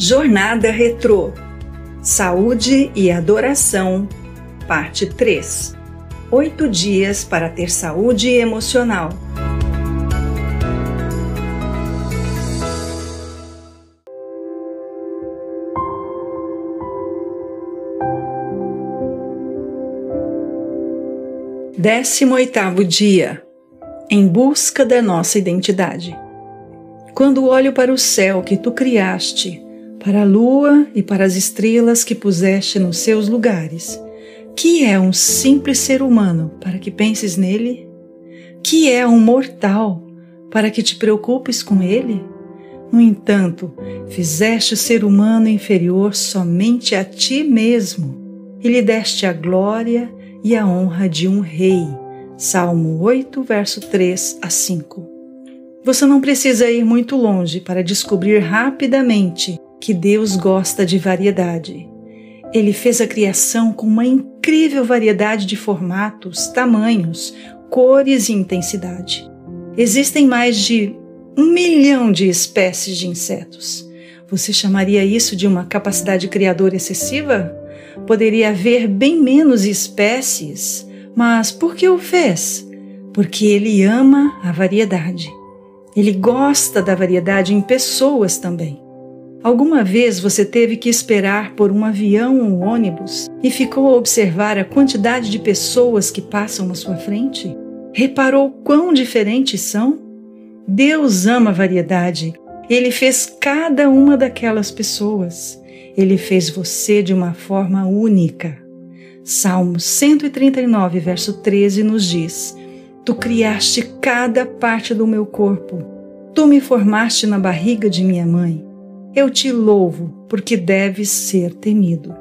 Jornada Retrô Saúde e Adoração, Parte 3 Oito dias para ter saúde emocional. Décimo oitavo dia Em busca da nossa identidade. Quando olho para o céu que tu criaste, para a lua e para as estrelas que puseste nos seus lugares. Que é um simples ser humano para que penses nele? Que é um mortal para que te preocupes com ele? No entanto, fizeste o ser humano inferior somente a ti mesmo e lhe deste a glória e a honra de um rei. Salmo 8, verso 3 a 5. Você não precisa ir muito longe para descobrir rapidamente que Deus gosta de variedade. Ele fez a criação com uma incrível variedade de formatos, tamanhos, cores e intensidade. Existem mais de um milhão de espécies de insetos. Você chamaria isso de uma capacidade criadora excessiva? Poderia haver bem menos espécies, mas por que o fez? Porque ele ama a variedade. Ele gosta da variedade em pessoas também. Alguma vez você teve que esperar por um avião ou um ônibus e ficou a observar a quantidade de pessoas que passam na sua frente? Reparou quão diferentes são? Deus ama a variedade. Ele fez cada uma daquelas pessoas. Ele fez você de uma forma única. Salmo 139, verso 13 nos diz: Tu criaste cada parte do meu corpo. Tu me formaste na barriga de minha mãe. Eu te louvo, porque deves ser temido.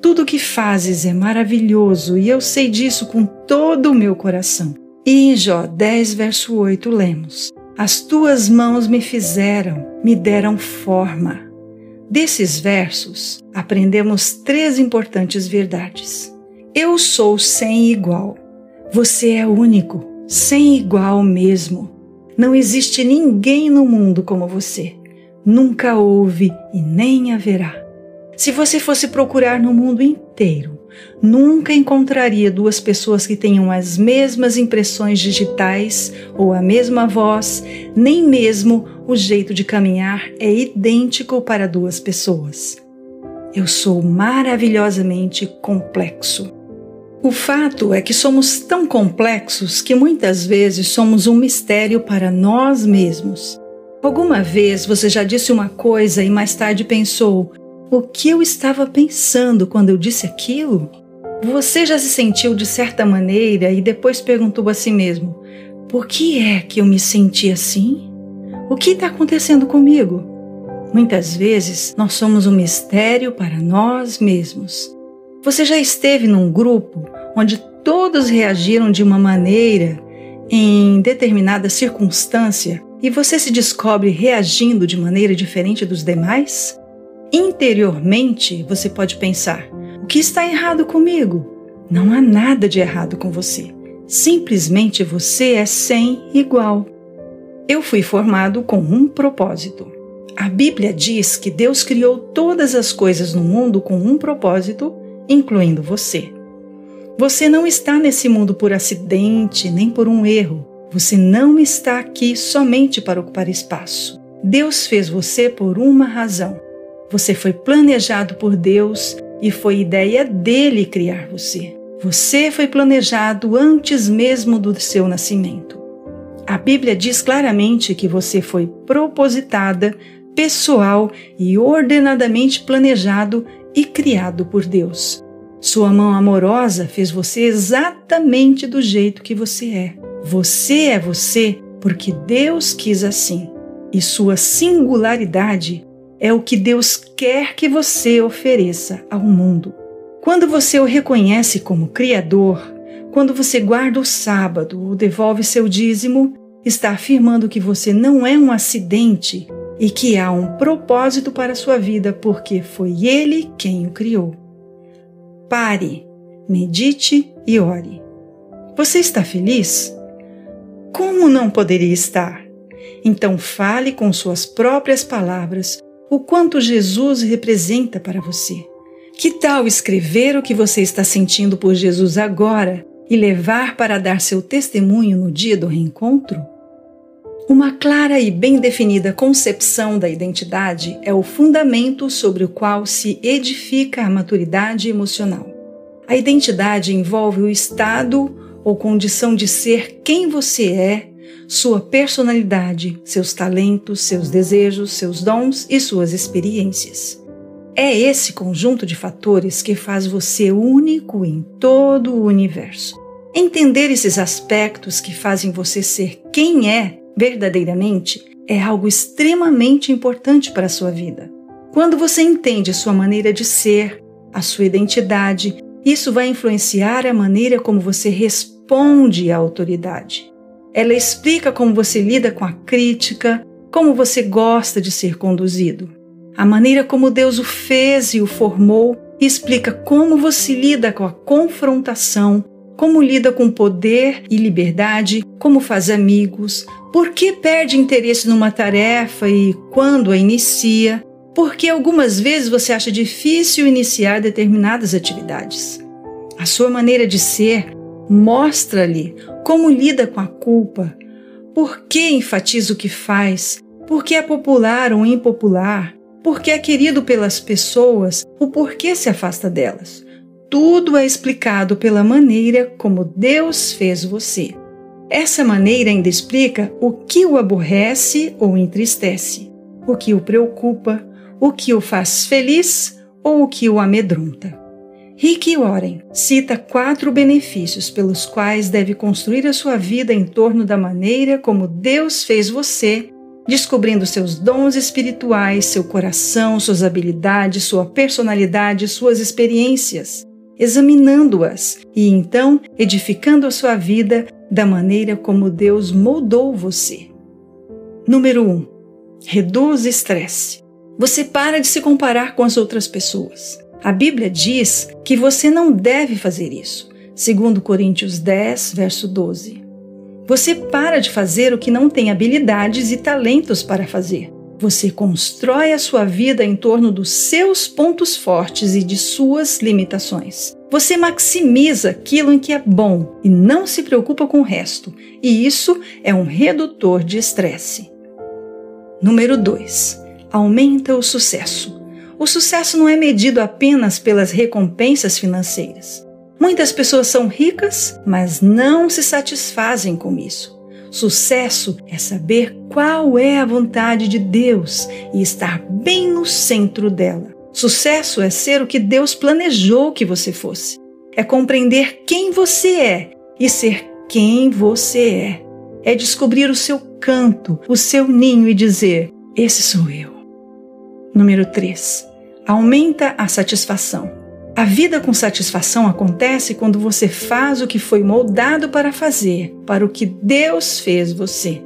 Tudo o que fazes é maravilhoso e eu sei disso com todo o meu coração. E em Jó 10, verso 8, lemos: As tuas mãos me fizeram, me deram forma. Desses versos, aprendemos três importantes verdades. Eu sou sem igual. Você é único, sem igual mesmo. Não existe ninguém no mundo como você nunca houve e nem haverá. Se você fosse procurar no mundo inteiro, nunca encontraria duas pessoas que tenham as mesmas impressões digitais ou a mesma voz, nem mesmo o jeito de caminhar é idêntico para duas pessoas. Eu sou maravilhosamente complexo. O fato é que somos tão complexos que muitas vezes somos um mistério para nós mesmos. Alguma vez você já disse uma coisa e mais tarde pensou: o que eu estava pensando quando eu disse aquilo? Você já se sentiu de certa maneira e depois perguntou a si mesmo: por que é que eu me senti assim? O que está acontecendo comigo? Muitas vezes nós somos um mistério para nós mesmos. Você já esteve num grupo onde todos reagiram de uma maneira em determinada circunstância e você se descobre reagindo de maneira diferente dos demais? Interiormente, você pode pensar: o que está errado comigo? Não há nada de errado com você. Simplesmente você é sem igual. Eu fui formado com um propósito. A Bíblia diz que Deus criou todas as coisas no mundo com um propósito, incluindo você. Você não está nesse mundo por acidente nem por um erro. Você não está aqui somente para ocupar espaço. Deus fez você por uma razão. Você foi planejado por Deus e foi ideia dele criar você. Você foi planejado antes mesmo do seu nascimento. A Bíblia diz claramente que você foi propositada, pessoal e ordenadamente planejado e criado por Deus. Sua mão amorosa fez você exatamente do jeito que você é. Você é você porque Deus quis assim. E sua singularidade é o que Deus quer que você ofereça ao mundo. Quando você o reconhece como Criador, quando você guarda o sábado ou devolve seu dízimo, está afirmando que você não é um acidente e que há um propósito para sua vida porque foi Ele quem o criou. Pare, medite e ore. Você está feliz? Como não poderia estar? Então fale com suas próprias palavras o quanto Jesus representa para você. Que tal escrever o que você está sentindo por Jesus agora e levar para dar seu testemunho no dia do reencontro? Uma clara e bem definida concepção da identidade é o fundamento sobre o qual se edifica a maturidade emocional. A identidade envolve o estado ou condição de ser quem você é, sua personalidade, seus talentos, seus desejos, seus dons e suas experiências. É esse conjunto de fatores que faz você único em todo o universo. Entender esses aspectos que fazem você ser quem é verdadeiramente é algo extremamente importante para a sua vida. Quando você entende a sua maneira de ser, a sua identidade, isso vai influenciar a maneira como você responde à autoridade. Ela explica como você lida com a crítica, como você gosta de ser conduzido. A maneira como Deus o fez e o formou explica como você lida com a confrontação, como lida com poder e liberdade, como faz amigos, por que perde interesse numa tarefa e quando a inicia? Porque algumas vezes você acha difícil iniciar determinadas atividades. A sua maneira de ser mostra-lhe como lida com a culpa, por que enfatiza o que faz, por que é popular ou impopular, por que é querido pelas pessoas, o porquê se afasta delas. Tudo é explicado pela maneira como Deus fez você. Essa maneira ainda explica o que o aborrece ou entristece, o que o preocupa, o que o faz feliz ou o que o amedronta. Rick Warren cita quatro benefícios pelos quais deve construir a sua vida em torno da maneira como Deus fez você, descobrindo seus dons espirituais, seu coração, suas habilidades, sua personalidade, suas experiências, examinando-as e então edificando a sua vida da maneira como Deus moldou você. Número 1. Um, reduz estresse. Você para de se comparar com as outras pessoas. A Bíblia diz que você não deve fazer isso, segundo Coríntios 10, verso 12. Você para de fazer o que não tem habilidades e talentos para fazer. Você constrói a sua vida em torno dos seus pontos fortes e de suas limitações. Você maximiza aquilo em que é bom e não se preocupa com o resto, e isso é um redutor de estresse. Número 2. Aumenta o sucesso. O sucesso não é medido apenas pelas recompensas financeiras. Muitas pessoas são ricas, mas não se satisfazem com isso. Sucesso é saber qual é a vontade de Deus e estar bem no centro dela. Sucesso é ser o que Deus planejou que você fosse. É compreender quem você é e ser quem você é. É descobrir o seu canto, o seu ninho e dizer: Esse sou eu. Número 3. Aumenta a satisfação. A vida com satisfação acontece quando você faz o que foi moldado para fazer, para o que Deus fez você.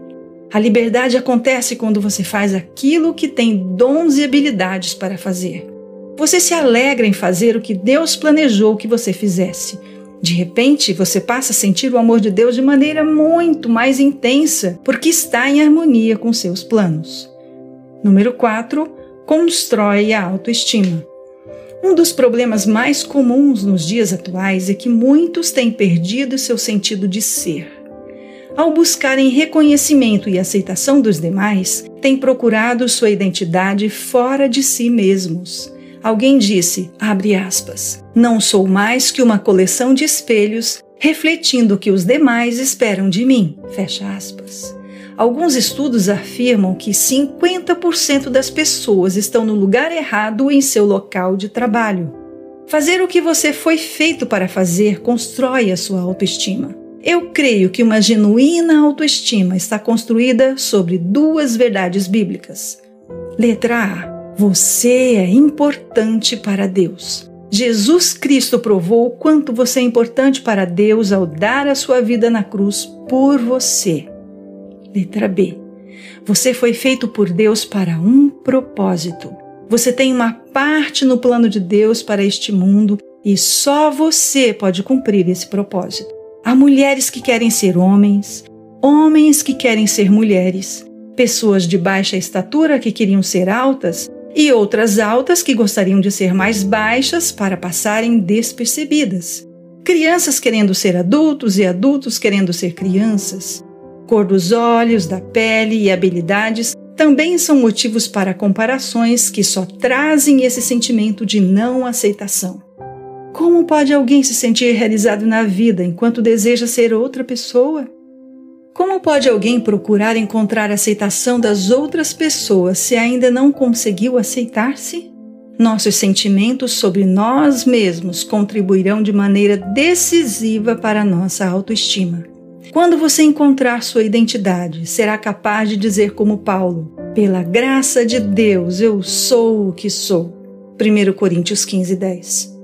A liberdade acontece quando você faz aquilo que tem dons e habilidades para fazer. Você se alegra em fazer o que Deus planejou que você fizesse. De repente, você passa a sentir o amor de Deus de maneira muito mais intensa, porque está em harmonia com seus planos. Número 4. Constrói a autoestima. Um dos problemas mais comuns nos dias atuais é que muitos têm perdido seu sentido de ser. Ao buscarem reconhecimento e aceitação dos demais, têm procurado sua identidade fora de si mesmos. Alguém disse, aspas, não sou mais que uma coleção de espelhos refletindo o que os demais esperam de mim, fecha aspas. Alguns estudos afirmam que 50% das pessoas estão no lugar errado em seu local de trabalho. Fazer o que você foi feito para fazer constrói a sua autoestima. Eu creio que uma genuína autoestima está construída sobre duas verdades bíblicas. Letra A você é importante para Deus. Jesus Cristo provou o quanto você é importante para Deus ao dar a sua vida na cruz por você. Letra B. Você foi feito por Deus para um propósito. Você tem uma parte no plano de Deus para este mundo e só você pode cumprir esse propósito. Há mulheres que querem ser homens, homens que querem ser mulheres, pessoas de baixa estatura que queriam ser altas e outras altas que gostariam de ser mais baixas para passarem despercebidas. Crianças querendo ser adultos e adultos querendo ser crianças. Cor dos olhos, da pele e habilidades também são motivos para comparações que só trazem esse sentimento de não aceitação. Como pode alguém se sentir realizado na vida enquanto deseja ser outra pessoa? Como pode alguém procurar encontrar aceitação das outras pessoas se ainda não conseguiu aceitar-se? Nossos sentimentos sobre nós mesmos contribuirão de maneira decisiva para a nossa autoestima. Quando você encontrar sua identidade, será capaz de dizer, como Paulo: Pela graça de Deus eu sou o que sou. 1 Coríntios 15, 10.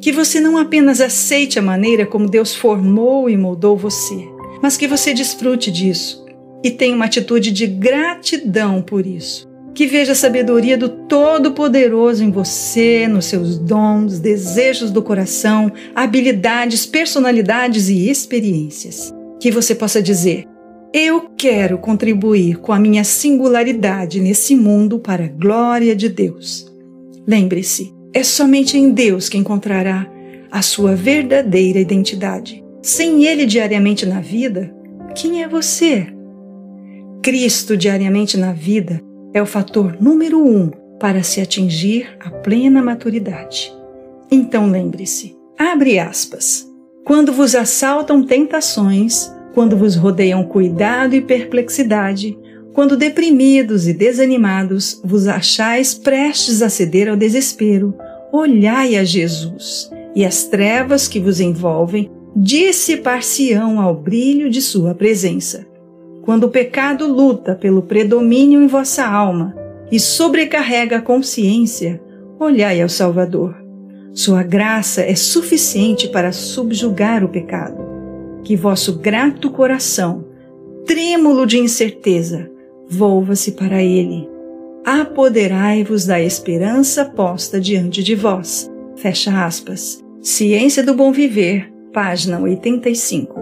Que você não apenas aceite a maneira como Deus formou e moldou você, mas que você desfrute disso e tenha uma atitude de gratidão por isso. Que veja a sabedoria do Todo-Poderoso em você, nos seus dons, desejos do coração, habilidades, personalidades e experiências. Que você possa dizer: Eu quero contribuir com a minha singularidade nesse mundo para a glória de Deus. Lembre-se, é somente em Deus que encontrará a sua verdadeira identidade. Sem Ele diariamente na vida, quem é você? Cristo diariamente na vida é o fator número um para se atingir a plena maturidade. Então lembre-se, abre aspas. Quando vos assaltam tentações, quando vos rodeiam cuidado e perplexidade, quando deprimidos e desanimados vos achais prestes a ceder ao desespero, olhai a Jesus, e as trevas que vos envolvem dissipar-se-ão ao brilho de sua presença quando o pecado luta pelo predomínio em vossa alma e sobrecarrega a consciência, olhai ao Salvador. Sua graça é suficiente para subjugar o pecado. Que vosso grato coração, trêmulo de incerteza, volva-se para Ele. Apoderai-vos da esperança posta diante de vós. Fecha aspas. Ciência do Bom Viver, página 85.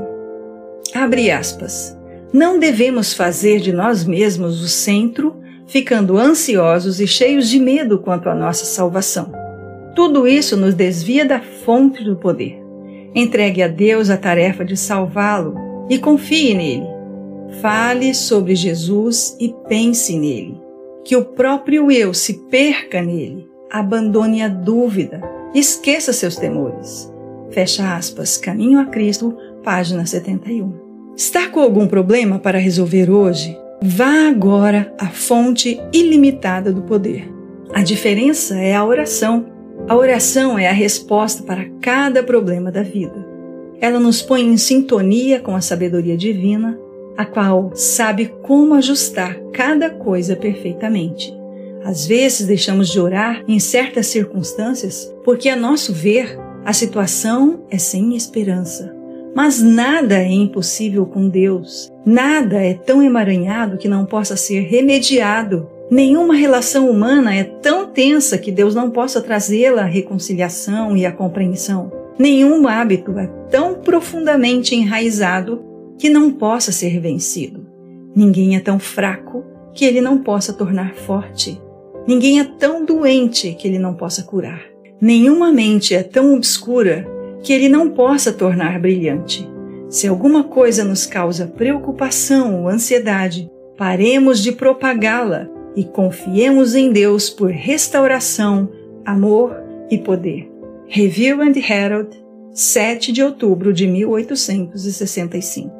Abre aspas. Não devemos fazer de nós mesmos o centro, ficando ansiosos e cheios de medo quanto à nossa salvação. Tudo isso nos desvia da fonte do poder. Entregue a Deus a tarefa de salvá-lo e confie nele. Fale sobre Jesus e pense nele. Que o próprio eu se perca nele. Abandone a dúvida. Esqueça seus temores. Fecha aspas. Caminho a Cristo, página 71. Está com algum problema para resolver hoje? Vá agora à fonte ilimitada do poder. A diferença é a oração. A oração é a resposta para cada problema da vida. Ela nos põe em sintonia com a sabedoria divina, a qual sabe como ajustar cada coisa perfeitamente. Às vezes deixamos de orar em certas circunstâncias porque, a nosso ver, a situação é sem esperança. Mas nada é impossível com Deus. Nada é tão emaranhado que não possa ser remediado. Nenhuma relação humana é tão tensa que Deus não possa trazê-la à reconciliação e à compreensão. Nenhum hábito é tão profundamente enraizado que não possa ser vencido. Ninguém é tão fraco que ele não possa tornar forte. Ninguém é tão doente que ele não possa curar. Nenhuma mente é tão obscura que ele não possa tornar brilhante. Se alguma coisa nos causa preocupação ou ansiedade, paremos de propagá-la e confiemos em Deus por restauração, amor e poder. Review and Herald, 7 de outubro de 1865